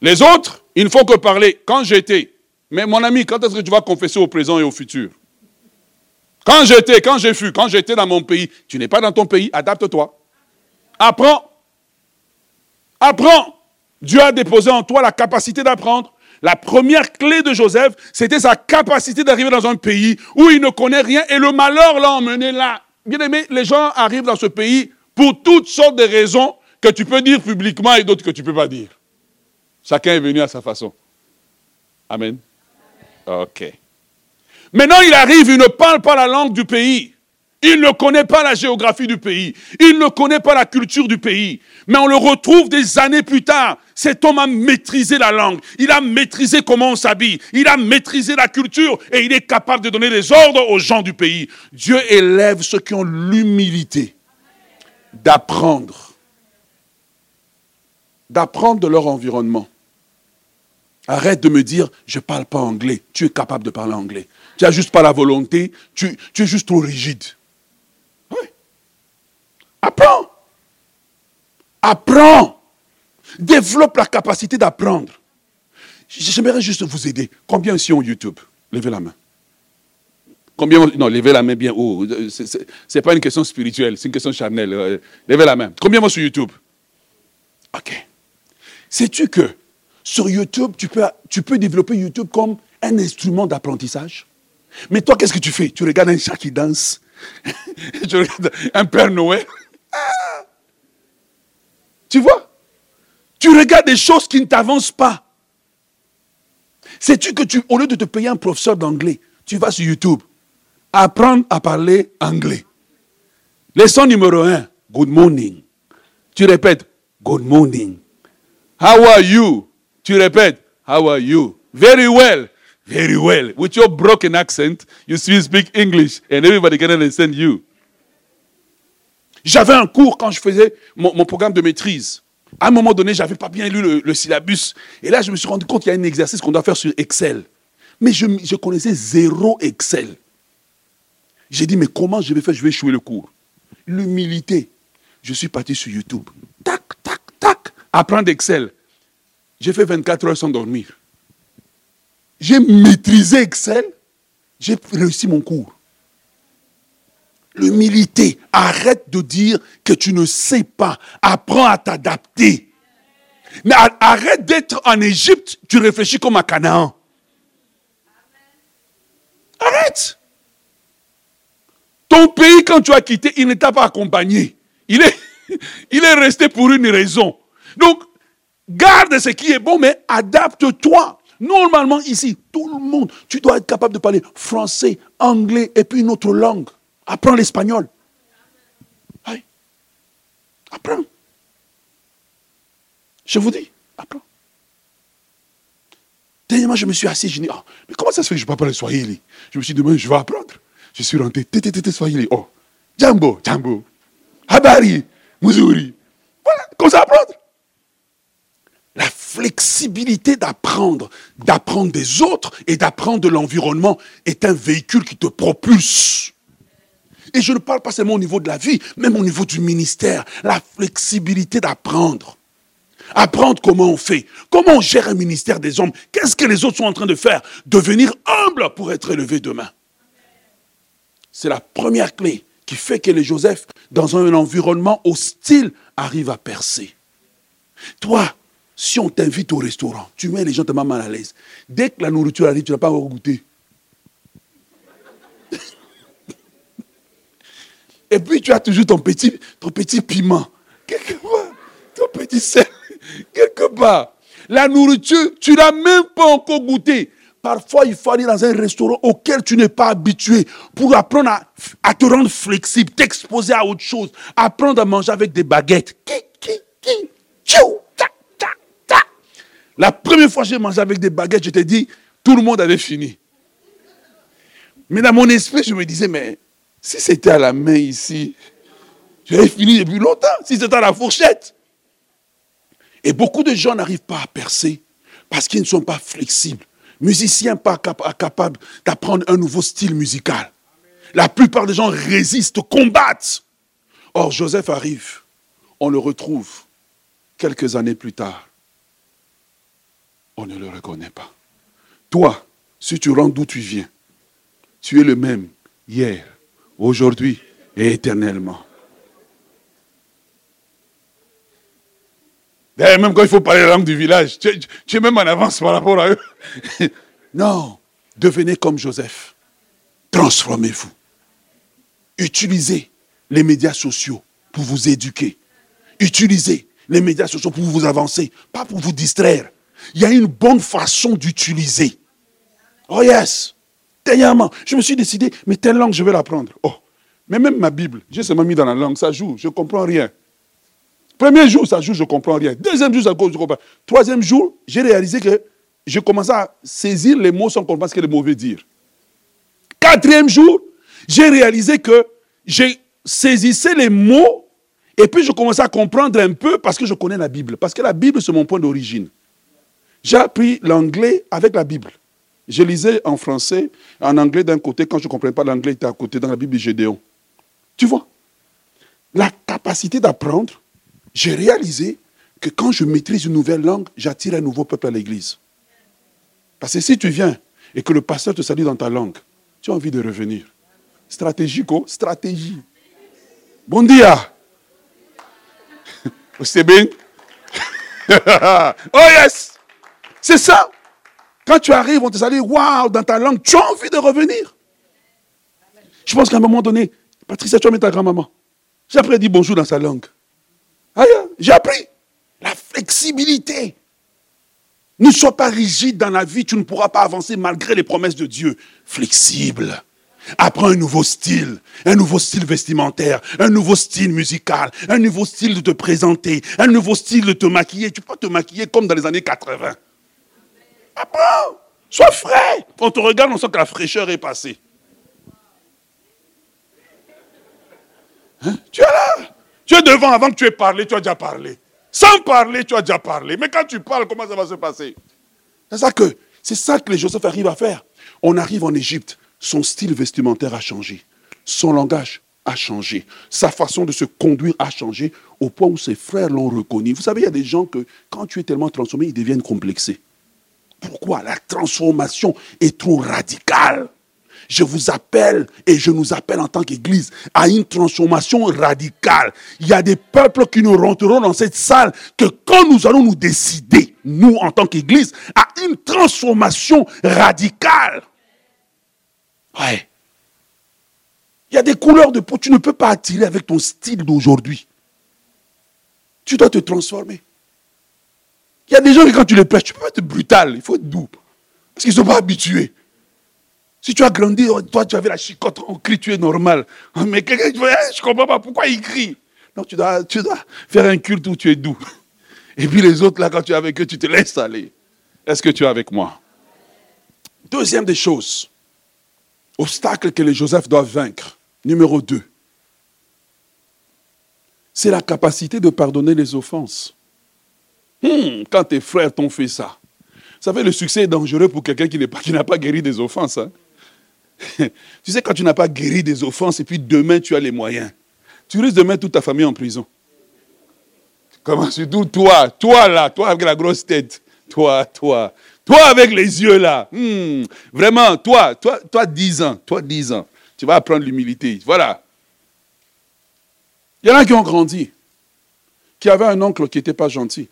Les autres, il ne faut que parler. Quand j'étais, mais mon ami, quand est-ce que tu vas confesser au présent et au futur? Quand j'étais, quand j'ai fui, quand j'étais dans mon pays, tu n'es pas dans ton pays, adapte-toi. Apprends. Apprends. Dieu a déposé en toi la capacité d'apprendre. La première clé de Joseph, c'était sa capacité d'arriver dans un pays où il ne connaît rien et le malheur l'a emmené là. Bien aimé, les gens arrivent dans ce pays pour toutes sortes de raisons que tu peux dire publiquement et d'autres que tu ne peux pas dire. Chacun est venu à sa façon. Amen. Ok. Maintenant, il arrive, il ne parle pas la langue du pays. Il ne connaît pas la géographie du pays. Il ne connaît pas la culture du pays. Mais on le retrouve des années plus tard. Cet homme a maîtrisé la langue. Il a maîtrisé comment on s'habille. Il a maîtrisé la culture. Et il est capable de donner des ordres aux gens du pays. Dieu élève ceux qui ont l'humilité d'apprendre. D'apprendre de leur environnement. Arrête de me dire, je ne parle pas anglais. Tu es capable de parler anglais. Tu n'as juste pas la volonté. Tu, es juste trop rigide. Oui. Apprends. Apprends. Développe la capacité d'apprendre. J'aimerais juste vous aider. Combien ici ont YouTube? Levez la main. Combien Non, levez la main bien haut. Ce n'est pas une question spirituelle, c'est une question charnelle. Euh, levez la main. Combien vont sur YouTube? Ok. Sais-tu que sur YouTube, tu peux, développer YouTube comme un instrument d'apprentissage? Mais toi, qu'est-ce que tu fais? Tu regardes un chat qui danse. tu regardes un Père Noël. Ah! Tu vois? Tu regardes des choses qui ne t'avancent pas. Sais-tu que tu, au lieu de te payer un professeur d'anglais, tu vas sur YouTube, apprendre à parler anglais? Leçon numéro un, good morning. Tu répètes, good morning. How are you? Tu répètes, How are you? Very well. Very well. With your broken accent, you still speak English and everybody can understand you. J'avais un cours quand je faisais mon, programme de maîtrise. À un moment donné, je n'avais pas bien lu le, le, syllabus. Et là, je me suis rendu compte qu'il y a un exercice qu'on doit faire sur Excel. Mais je, je connaissais zéro Excel. J'ai dit, mais comment je vais faire? Je vais échouer le cours. L'humilité. Je suis parti sur YouTube. Tac, tac, tac. Apprendre Excel. J'ai fait 24 heures sans dormir. J'ai maîtrisé Excel. J'ai réussi mon cours. L'humilité. Arrête de dire que tu ne sais pas. Apprends à t'adapter. Arrête d'être en Égypte. Tu réfléchis comme à Canaan. Arrête. Ton pays, quand tu as quitté, il ne t'a pas accompagné. Il est, il est resté pour une raison. Donc, Garde ce qui est bon, mais adapte-toi. Normalement, ici, tout le monde, tu dois être capable de parler français, anglais et puis une autre langue. Apprends l'espagnol. Apprends. Je vous dis, apprends. Dernièrement, je me suis assis, je dis, oh, mais comment ça se fait que je ne parle pas le Swahili? Je me suis dit, demain, je vais apprendre. Je suis rentré, tété, Swahili. Oh, Jambo, Jambo, Habari, Muzuri. Voilà, comment ça apprendre flexibilité d'apprendre, d'apprendre des autres et d'apprendre de l'environnement est un véhicule qui te propulse. Et je ne parle pas seulement au niveau de la vie, même au niveau du ministère. La flexibilité d'apprendre. Apprendre comment on fait, comment on gère un ministère des hommes, qu'est-ce que les autres sont en train de faire, devenir humble pour être élevé demain. C'est la première clé qui fait que les Joseph, dans un environnement hostile, arrivent à percer. Toi, si on t'invite au restaurant, tu mets les gens tellement mal à l'aise. Dès que la nourriture arrive, tu n'as pas encore goûté. Et puis tu as toujours ton petit, ton petit piment. Ton petit sel, quelque part. La nourriture, tu l'as même pas encore goûté. Parfois, il faut aller dans un restaurant auquel tu n'es pas habitué pour apprendre à, te rendre flexible, t'exposer à autre chose, apprendre à manger avec des baguettes. La première fois que j'ai mangé avec des baguettes, je t'ai dit, tout le monde avait fini. Mais dans mon esprit, je me disais, mais si c'était à la main ici, j'avais fini depuis longtemps, si c'était à la fourchette. Et beaucoup de gens n'arrivent pas à percer parce qu'ils ne sont pas flexibles musiciens pas capables d'apprendre un nouveau style musical. La plupart des gens résistent, combattent. Or, Joseph arrive, on le retrouve quelques années plus tard. On ne le reconnaît pas. Toi, si tu rentres d'où tu viens, tu es le même hier, aujourd'hui et éternellement. même quand il faut parler la langue du village, tu, es même en avance par rapport à eux. non, devenez comme Joseph. Transformez-vous. Utilisez les médias sociaux pour vous éduquer. Utilisez les médias sociaux pour vous avancer, pas pour vous distraire. Il y a une bonne façon d'utiliser. Oh yes. Dernièrement, je me suis décidé, mais telle langue, je vais l'apprendre. Oh, mais même ma Bible, j'ai seulement mis dans la langue, ça joue, je ne comprends rien. Premier jour, ça joue, je ne comprends rien. Deuxième jour, ça joue, je comprends. Troisième jour, j'ai réalisé que je commençais à saisir les mots sans comprendre ce que les mots veulent dire. Quatrième jour, j'ai réalisé que j'ai saisissé les mots et puis je commençais à comprendre un peu parce que je connais la Bible. Parce que la Bible, c'est mon point d'origine. J'ai appris l'anglais avec la Bible. Je lisais en français, en anglais d'un côté, quand je ne comprenais pas l'anglais, était à côté dans la Bible de Gédéon. Tu vois La capacité d'apprendre, j'ai réalisé que quand je maîtrise une nouvelle langue, j'attire un nouveau peuple à l'église. Parce que si tu viens et que le pasteur te salue dans ta langue, tu as envie de revenir. Stratégique, oh, stratégie. Bon dia. C'est bien? oh yes. C'est ça. Quand tu arrives, on te salue, waouh, dans ta langue, tu as envie de revenir. Je pense qu'à un moment donné, Patricia, tu as mis ta grand-maman. J'ai après dit bonjour dans sa langue. J'ai appris la flexibilité. Ne sois pas rigide dans la vie, tu ne pourras pas avancer malgré les promesses de Dieu. Flexible. Apprends un nouveau style, un nouveau style vestimentaire, un nouveau style musical, un nouveau style de te présenter, un nouveau style de te maquiller. Tu peux te maquiller comme dans les années 80. Apprends. Sois frais. Quand on te regarde, on sent que la fraîcheur est passée. Hein? Tu es là? Tu es devant avant que tu aies parlé, tu as déjà parlé. Sans parler, tu as déjà parlé. Mais quand tu parles, comment ça va se passer? C'est ça que, c'est ça que les Joseph arrivent à faire. On arrive en Égypte, son style vestimentaire a changé, son langage a changé, sa façon de se conduire a changé, au point où ses frères l'ont reconnu. Vous savez, il y a des gens que, quand tu es tellement transformé, ils deviennent complexés. Pourquoi La transformation est trop radicale? Je vous appelle et je nous appelle en tant qu'Église à une transformation radicale. Il y a des peuples qui nous rentreront dans cette salle que quand nous allons nous décider, nous en tant qu'Église, à une transformation radicale. Ouais. Il y a des couleurs de peau, tu ne peux pas attirer avec ton style d'aujourd'hui. Tu dois te transformer. Il y a des gens qui, quand tu les prêches, tu peux être brutal, il faut être doux. Parce qu'ils ne sont pas habitués. Si tu as grandi, toi tu avais la chicote, on crie, tu es normal. Mais quelqu'un, je ne comprends pas pourquoi il crie? Non, tu dois, tu dois faire un culte où tu es doux. Et puis les autres, là, quand tu es avec eux, tu te laisses aller. Est-ce que tu es avec moi? Deuxième des choses, obstacle que les Joseph doivent vaincre. Numéro deux, c'est la capacité de pardonner les offenses. Hmm, quand tes frères t'ont fait ça, vous savez, le succès est dangereux pour quelqu'un qui n'a pas, guéri des offenses. Hein. tu sais, quand tu n'as pas guéri des offenses et puis demain tu as les moyens, tu risques de mettre toute ta famille en prison. Comment surtout toi, toi là, toi avec la grosse tête, toi, toi, toi avec les yeux là, hmm, vraiment, toi, toi, toi 10 ans, toi 10 ans, tu vas apprendre l'humilité. Voilà. Il y en a qui ont grandi, qui avaient un oncle qui n'était pas gentil.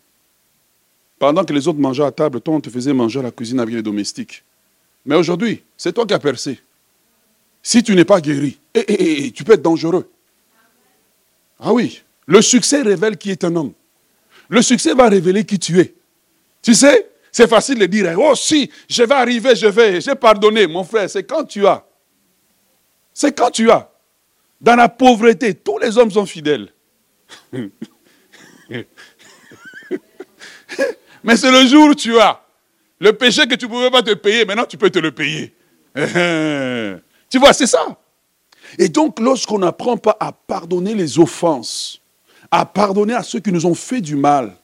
Pendant que les autres mangeaient à table, toi, on te faisait manger à la cuisine avec les domestiques. Mais aujourd'hui, c'est toi qui as percé. Si tu n'es pas guéri, eh, eh, eh, tu peux être dangereux. Ah oui, le succès révèle qui est un homme. Le succès va révéler qui tu es. Tu sais, c'est facile de dire, oh si, je vais arriver, je vais, j'ai pardonné. Mon frère, c'est quand tu as. C'est quand tu as. Dans la pauvreté, tous les hommes sont fidèles. Mais c'est le jour où tu as. Le péché que tu ne pouvais pas te payer, maintenant tu peux te le payer. tu vois, c'est ça. Et donc, lorsqu'on n'apprend pas à pardonner les offenses, à pardonner à ceux qui nous ont fait du mal,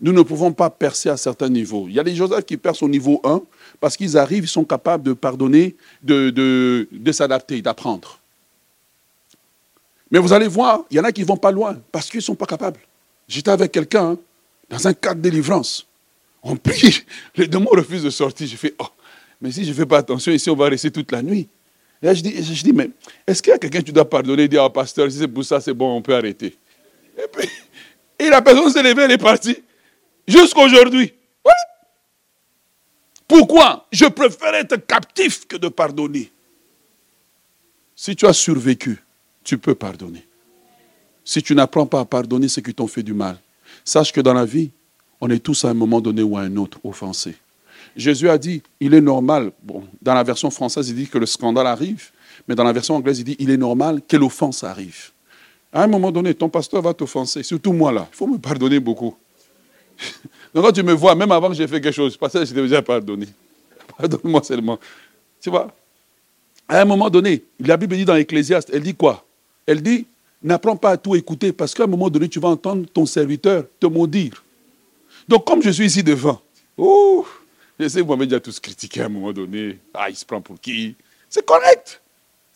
nous ne pouvons pas percer à certains niveaux. Il y a des Joseph qui percent au niveau 1 parce qu'ils arrivent, ils sont capables de pardonner, de, de, s'adapter, d'apprendre. Mais vous allez voir, il y en a qui ne vont pas loin parce qu'ils ne sont pas capables. J'étais avec quelqu'un hein, dans un cadre de délivrance. On prie, les démons refusent de sortir. Je fais, oh, mais si je ne fais pas attention, ici, on va rester toute la nuit. Et là, je dis, je dis mais est-ce qu'il y a quelqu'un qui tu dois pardonner et dire, oh, pasteur, si c'est pour ça, c'est bon, on peut arrêter. Et puis, et la personne s'est levée, elle est partie. Jusqu'aujourd'hui. Pourquoi Je préfère être captif que de pardonner? Si tu as survécu, tu peux pardonner. Si tu n'apprends pas à pardonner ceux qui t'ont fait du mal, sache que dans la vie, on est tous à un moment donné ou à un autre offensés. Jésus a dit, il est normal, dans la version française, il dit que le scandale arrive, mais dans la version anglaise, il dit, il est normal que l'offense arrive. À un moment donné, ton pasteur va t'offenser, surtout moi là. Il faut me pardonner beaucoup. Donc quand tu me vois, même avant que j'ai fait quelque chose, pasteur, je t'ai déjà pardonné. Pardonne-moi seulement. Tu vois? À un moment donné, la Bible dit dans l'Ecclésiaste, elle dit quoi? Elle dit, n'apprends pas à tout écouter, parce qu'à un moment donné, tu vas entendre ton serviteur te maudire. Donc comme je suis ici devant, je sais que vous m'avez déjà tous critiqué à un moment donné. Ah, il se prend pour qui? C'est correct.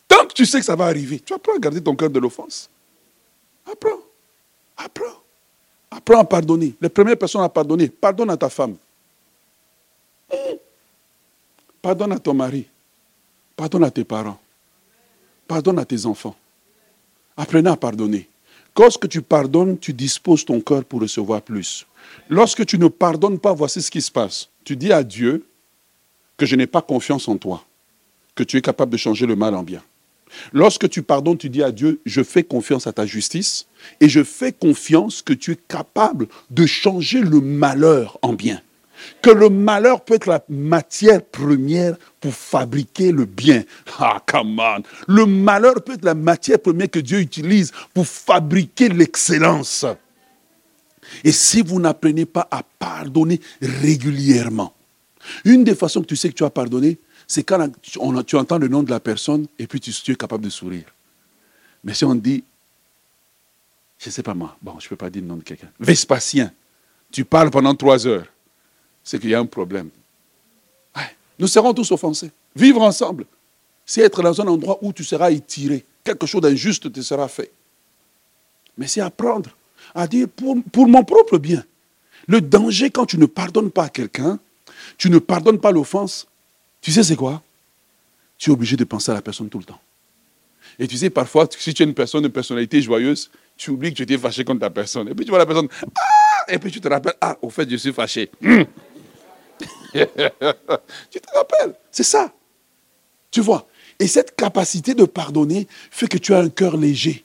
Tant que tu sais que ça va arriver, tu apprends à garder ton cœur de l'offense. Apprends. Apprends. Apprends à pardonner. Les premières personnes à pardonner, pardonne à ta femme. Pardonne à ton mari. Pardonne à tes parents. Pardonne à tes enfants. Apprenez à pardonner. Lorsque tu pardonnes, tu disposes ton cœur pour recevoir plus. Lorsque tu ne pardonnes pas, voici ce qui se passe. Tu dis à Dieu que je n'ai pas confiance en toi, que tu es capable de changer le mal en bien. Lorsque tu pardonnes, tu dis à Dieu, je fais confiance à ta justice et je fais confiance que tu es capable de changer le malheur en bien. Que le malheur peut être la matière première pour fabriquer le bien. Ah, come on. Le malheur peut être la matière première que Dieu utilise pour fabriquer l'excellence. Et si vous n'apprenez pas à pardonner régulièrement, une des façons que tu sais que tu as pardonné, c'est quand tu entends le nom de la personne et puis tu, es capable de sourire. Mais si on dit, je ne sais pas moi, bon, je ne peux pas dire le nom de quelqu'un, Vespasien, tu parles pendant trois heures, c'est qu'il y a un problème. nous serons tous offensés. Vivre ensemble, c'est être dans un endroit où tu seras étiré. Quelque chose d'injuste te sera fait. Mais c'est apprendre à dire pour, mon propre bien. Le danger quand tu ne pardonnes pas à quelqu'un, tu ne pardonnes pas l'offense, tu sais c'est quoi? Tu es obligé de penser à la personne tout le temps. Et tu sais, parfois, si tu es une personne de personnalité joyeuse, tu oublies que tu étais fâché contre ta personne. Et puis tu vois la personne, ah Et puis tu te rappelles, ah, au fait, je suis fâché. tu te rappelles, c'est ça. Tu vois. Et cette capacité de pardonner fait que tu as un cœur léger.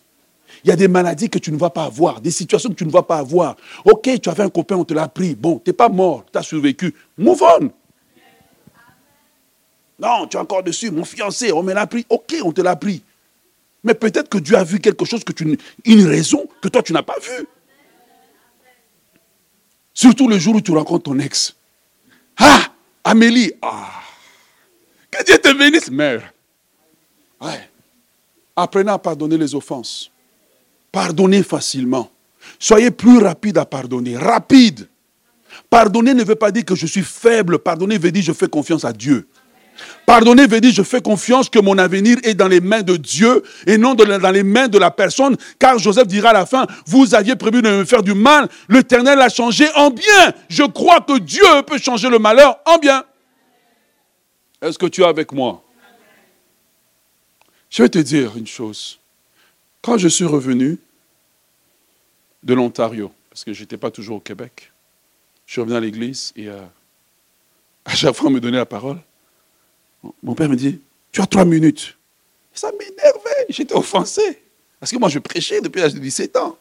Il y a des maladies que tu ne vas pas avoir, des situations que tu ne vas pas avoir. Ok, tu avais un copain, on te l'a pris. Bon, tu n'es pas mort, tu as survécu. Move on. Non, tu es encore dessus. Mon fiancé, on me l'a pris. Ok, on te l'a pris. Mais peut-être que Dieu a vu quelque chose, que tu, une raison que toi, tu n'as pas vu. Surtout le jour où tu rencontres ton ex. Ah, Amélie. Ah. Que Dieu te bénisse, mère. Ouais. Apprenez à pardonner les offenses. Pardonnez facilement. Soyez plus rapide à pardonner. Rapide. Pardonner ne veut pas dire que je suis faible. Pardonner veut dire que je fais confiance à Dieu. Pardonner veut dire je fais confiance que mon avenir est dans les mains de Dieu et non dans les mains de la personne. Car Joseph dira à la fin, vous aviez prévu de me faire du mal, l'Éternel a changé en bien. Je crois que Dieu peut changer le malheur en bien. Est-ce que tu es avec moi? Je vais te dire une chose. Quand je suis revenu de l'Ontario, parce que je n'étais pas toujours au Québec, je suis revenu à l'église et euh, à chaque fois on me donnait la parole. Mon père me dit, tu as trois minutes. Ça m'énervait, j'étais offensé. Parce que moi je prêchais depuis l'âge de 17 ans.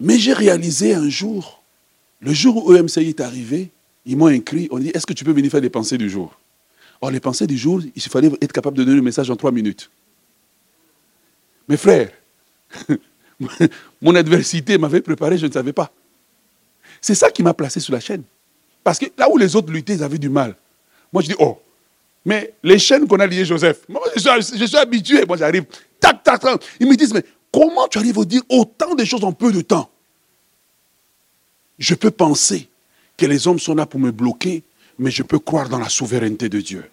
Mais j'ai réalisé un jour, le jour où EMCI est arrivé, ils m'ont écrit, on dit, est-ce que tu peux venir faire les pensées du jour? Or, les pensées du jour, il fallait être capable de donner le message en trois minutes. Mes frères, mon adversité m'avait préparé, je ne savais pas. C'est ça qui m'a placé sur la chaîne. Parce que là où les autres luttaient, ils avaient du mal. Moi, je dis, oh, mais les chaînes qu'on a liées Joseph, moi, je suis, habitué. Moi, j'arrive, tac, tac. Ils me disent, mais comment tu arrives à dire autant de choses en peu de temps? Je peux penser que les hommes sont là pour me bloquer, mais je peux croire dans la souveraineté de Dieu.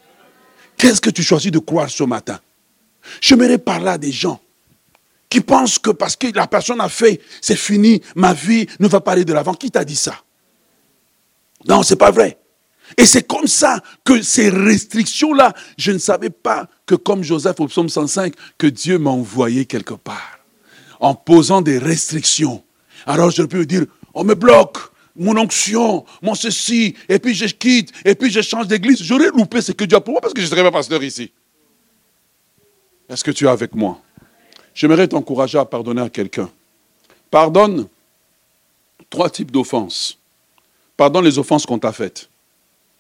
Qu'est-ce que tu choisis de croire ce matin? J'aimerais parler à des gens qui pensent que parce que la personne a fait, c'est fini, ma vie ne va pas aller de l'avant. Qui t'a dit ça? Non, c'est pas vrai. Et c'est comme ça que ces restrictions-là, je ne savais pas que comme Joseph au psaume 105, que Dieu m'a envoyé quelque part, en posant des restrictions. Alors je peux dire, on me bloque, mon onction, mon ceci, et puis je quitte, et puis je change d'église. J'aurais loupé ce que Dieu a pour moi parce que je serais pas pasteur ici. Est-ce que tu es avec moi? J'aimerais t'encourager à pardonner à quelqu'un. Pardonne trois types d'offenses. Pardonne les offenses qu'on t'a faites.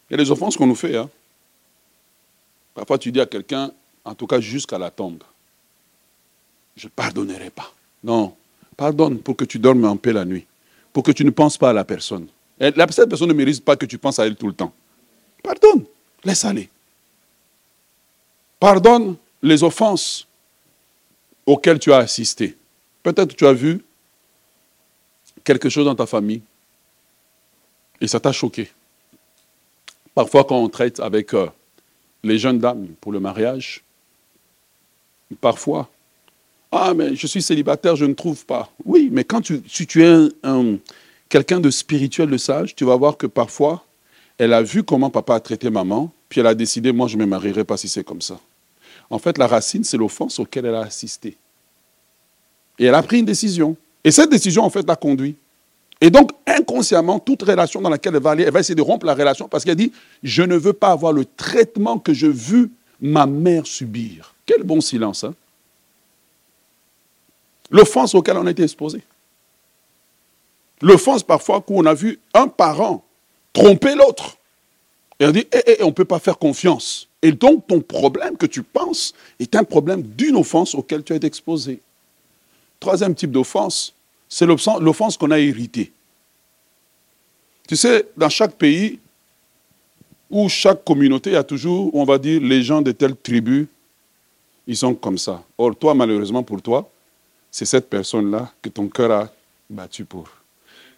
Il y a des offenses qu'on nous fait. Hein. Parfois, tu dis à quelqu'un, en tout cas jusqu'à la tombe, je ne pardonnerai pas. Non, pardonne pour que tu dormes en paix la nuit, pour que tu ne penses pas à la personne. cette personne ne mérite pas que tu penses à elle tout le temps. Pardonne, laisse aller. Pardonne les offenses auxquelles tu as assisté. Peut-être tu as vu quelque chose dans ta famille et ça t'a choqué. Parfois, quand on traite avec euh, les jeunes dames pour le mariage, parfois, ah, mais je suis célibataire, je ne trouve pas. Oui, mais quand tu, si tu es un, quelqu'un de spirituel, de sage, tu vas voir que parfois, elle a vu comment papa a traité maman, puis elle a décidé, moi, je ne me marierai pas si c'est comme ça. En fait, la racine, c'est l'offense auquel elle a assisté. Et elle a pris une décision. Et cette décision, en fait, l'a conduit et donc, inconsciemment, toute relation dans laquelle elle va aller, elle va essayer de rompre la relation parce qu'elle dit, je ne veux pas avoir le traitement que je vu ma mère subir. Quel bon silence, hein L'offense auquel on a été exposé. L'offense parfois où on a vu un parent tromper l'autre. Et on dit, eh, eh, on ne peut pas faire confiance. Et donc, ton problème que tu penses est un problème d'une offense auquel tu as été exposé. Troisième type d'offense, c'est l'offense qu'on a héritée. Tu sais, dans chaque pays ou chaque communauté, il y a toujours, on va dire, les gens de telle tribu, ils sont comme ça. Or, toi, malheureusement pour toi, c'est cette personne-là que ton cœur a battu pour.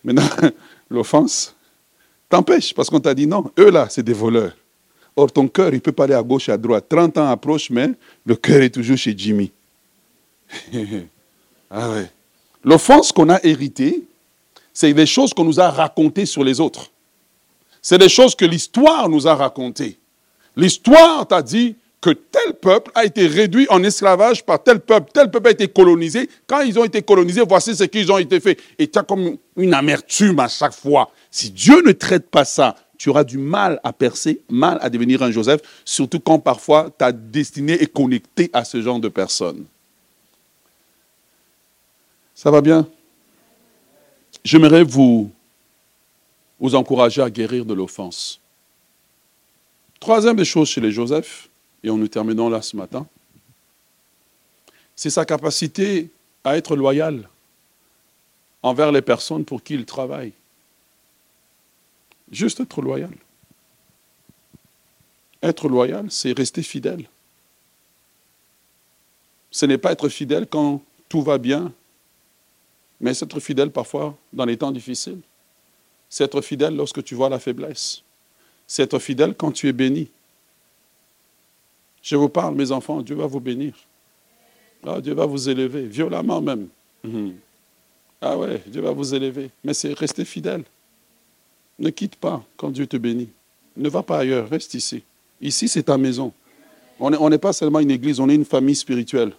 Maintenant, l'offense t'empêche parce qu'on t'a dit non, eux là, c'est des voleurs. Or, ton cœur, il peut pas aller à gauche à droite. 30 ans approche, mais le cœur est toujours chez Jimmy. ah ouais. L'offense qu'on a héritée, c'est des choses qu'on nous a racontées sur les autres. C'est des choses que l'histoire nous a racontées. L'histoire t'a dit que tel peuple a été réduit en esclavage par tel peuple, tel peuple a été colonisé. Quand ils ont été colonisés, voici ce qu'ils ont été faits. Et tu as comme une amertume à chaque fois. Si Dieu ne traite pas ça, tu auras du mal à percer, mal à devenir un Joseph, surtout quand parfois ta destinée est connectée à ce genre de personnes. Ça va bien? J'aimerais vous, encourager à guérir de l'offense. Troisième des choses chez les Joseph, et on nous terminons là ce matin, c'est sa capacité à être loyal envers les personnes pour qui il travaille. Juste être loyal. Être loyal, c'est rester fidèle. Ce n'est pas être fidèle quand tout va bien mais c'est être fidèle parfois dans les temps difficiles. C'est être fidèle lorsque tu vois la faiblesse. C'est être fidèle quand tu es béni. Je vous parle, mes enfants, Dieu va vous bénir. Ah, Dieu va vous élever, violemment même. Mhm. Ah ouais, Dieu va vous élever. Mais c'est rester fidèle. Ne quitte pas quand Dieu te bénit. Ne va pas ailleurs, reste ici. Ici, c'est ta maison. On n'est pas seulement une église, on est une famille spirituelle.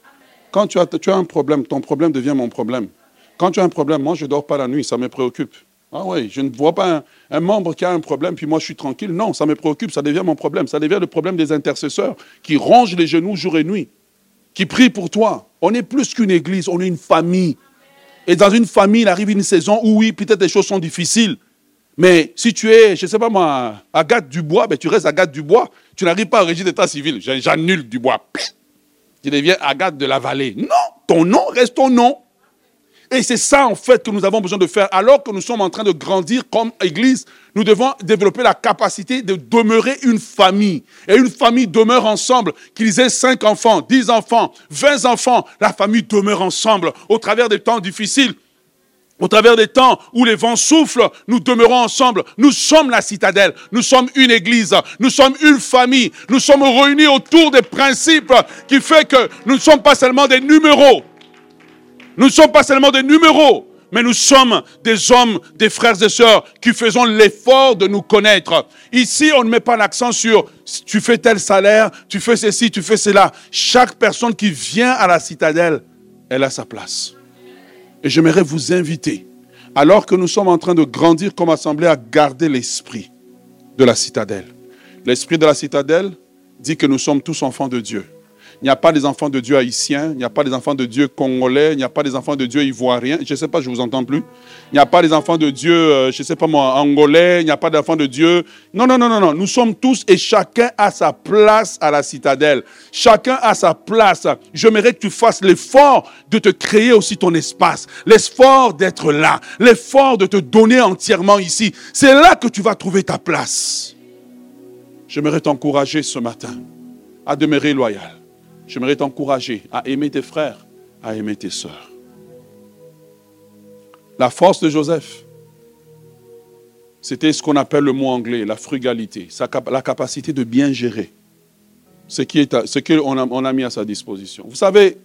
Quand tu as, un problème, ton problème devient mon problème. Quand tu as un problème, moi, je ne dors pas la nuit, ça me préoccupe. Ah oui, je ne vois pas un, membre qui a un problème, puis moi je suis tranquille. Non, ça me préoccupe, ça devient mon problème. Ça devient le problème des intercesseurs qui rongent les genoux jour et nuit, qui prient pour toi. On est plus qu'une église, on est une famille. Et dans une famille, il arrive une saison où, oui, peut-être les choses sont difficiles. Mais si tu es, je ne sais pas moi, Agathe Dubois, ben tu restes Agathe Dubois. Tu n'arrives pas au régime d'état civil. J'annule Dubois. Tu deviens Agathe de la vallée. Non, ton nom reste ton nom. Et c'est ça, en fait, que nous avons besoin de faire. Alors que nous sommes en train de grandir comme Église, nous devons développer la capacité de demeurer une famille. Et une famille demeure ensemble. Qu'ils aient cinq enfants, dix enfants, vingt enfants, la famille demeure ensemble au travers des temps difficiles. Au travers des temps où les vents soufflent, nous demeurons ensemble. Nous sommes la citadelle. Nous sommes une église. Nous sommes une famille. Nous sommes réunis autour des principes qui fait que nous ne sommes pas seulement des numéros. Nous ne sommes pas seulement des numéros, mais nous sommes des hommes, des frères et sœurs qui faisons l'effort de nous connaître. Ici, on ne met pas l'accent sur tu fais tel salaire, tu fais ceci, tu fais cela. Chaque personne qui vient à la citadelle, elle a sa place. Et j'aimerais vous inviter, alors que nous sommes en train de grandir comme assemblée, à garder l'esprit de la citadelle. L'esprit de la citadelle dit que nous sommes tous enfants de Dieu. Il n'y a pas des enfants de Dieu haïtiens, il n'y a pas des enfants de Dieu congolais, il n'y a pas des enfants de Dieu ivoiriens. Je ne sais pas, je ne vous entends plus. Il n'y a pas des enfants de Dieu, euh, je ne sais pas moi, angolais, il n'y a pas d'enfants de Dieu. Non, non, non, non, non. Nous sommes tous et chacun a sa place à la citadelle. Chacun a sa place. J'aimerais que tu fasses l'effort de te créer aussi ton espace. L'effort d'être là. L'effort de te donner entièrement ici. C'est là que tu vas trouver ta place. J'aimerais t'encourager ce matin à demeurer loyal J'aimerais t'encourager à aimer tes frères, à aimer tes sœurs. La force de Joseph, c'était ce qu'on appelle le mot anglais, la frugalité, la capacité de bien gérer ce qu'on a, mis à sa disposition. Vous savez,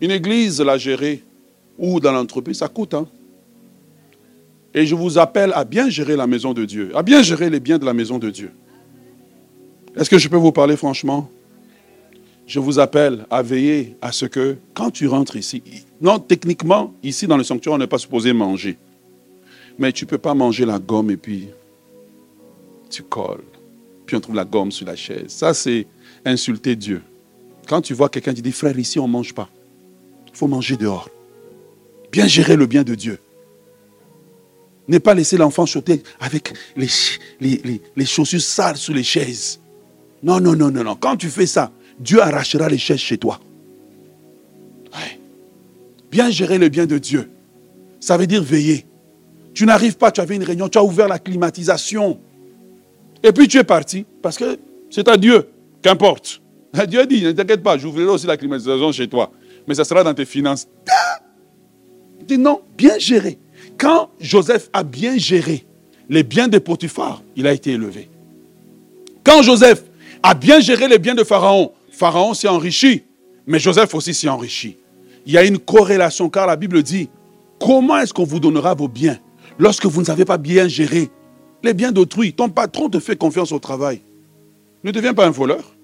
une église, la gérer, ou dans l'entreprise, ça coûte. Hein? Et je vous appelle à bien gérer la maison de Dieu, à bien gérer les biens de la maison de Dieu. Est-ce que je peux vous parler franchement? Je vous appelle à veiller à ce que quand tu rentres ici, non, techniquement, ici dans le sanctuaire, on n'est pas supposé manger. Mais tu ne peux pas manger la gomme et puis tu colles. Puis on trouve la gomme sur la chaise. Ça, c'est insulter Dieu. Quand tu vois quelqu'un qui dit, frère, ici, on ne mange pas. Il faut manger dehors. Bien gérer le bien de Dieu. Ne pas laisser l'enfant sauter avec les, chaussures sales sous les chaises. Non, non, non, non, non. Quand tu fais ça, Dieu arrachera les chaises chez toi. Bien gérer le bien de Dieu. Ça veut dire veiller. Tu n'arrives pas, tu avais une réunion, tu as ouvert la climatisation. Et puis tu es parti parce que c'est à Dieu. Qu'importe. Dieu dit, ne t'inquiète pas, j'ouvrirai aussi la climatisation chez toi. Mais ça sera dans tes finances. Dis non, bien géré. Quand Joseph a bien géré les biens de Potiphar, il a été élevé. Quand Joseph a bien géré les biens de Pharaon, Pharaon s'est enrichi, mais Joseph aussi s'est enrichi. Il y a une corrélation car la Bible dit, comment est-ce qu'on vous donnera vos biens lorsque vous ne savez pas bien gérer les biens d'autrui? Ton patron te fait confiance au travail. Ne deviens pas un voleur.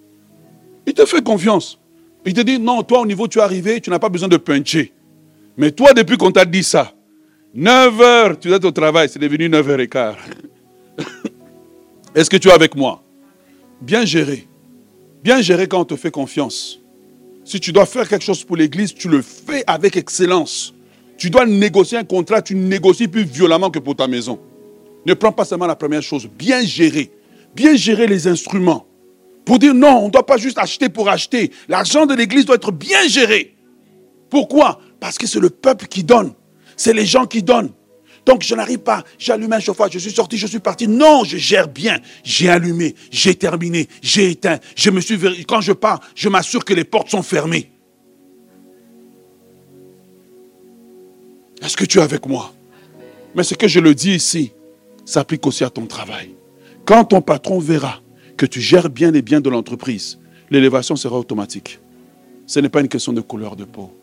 Il te fait confiance. Il te dit, non, toi au niveau tu es arrivé, tu n'as pas besoin de puncher. Mais toi, depuis qu'on t'a dit ça, 9 heures, tu es au travail, c'est devenu 9 h et. Est-ce que tu es avec moi? Bien géré. Bien gérer quand on te fait confiance. Si tu dois faire quelque chose pour l'Église, tu le fais avec excellence. Tu dois négocier un contrat, tu négocies plus violemment que pour ta maison. Ne prends pas seulement la première chose, bien gérer. Bien gérer les instruments. Pour dire non, on ne doit pas juste acheter pour acheter. L'argent de l'Église doit être bien géré. Pourquoi? Parce que c'est le peuple qui donne. C'est les gens qui donnent. Donc je n'arrive pas, j'allume un chauffage, je suis sorti, je suis parti. Non, je gère bien. J'ai allumé, j'ai terminé, j'ai éteint. Je me suis quand je pars, je m'assure que les portes sont fermées. Est-ce que tu es avec moi? Mais ce que je le dis ici s'applique aussi à ton travail. Quand ton patron verra que tu gères bien les biens de l'entreprise, l'élévation sera automatique. Ce n'est pas une question de couleur de peau.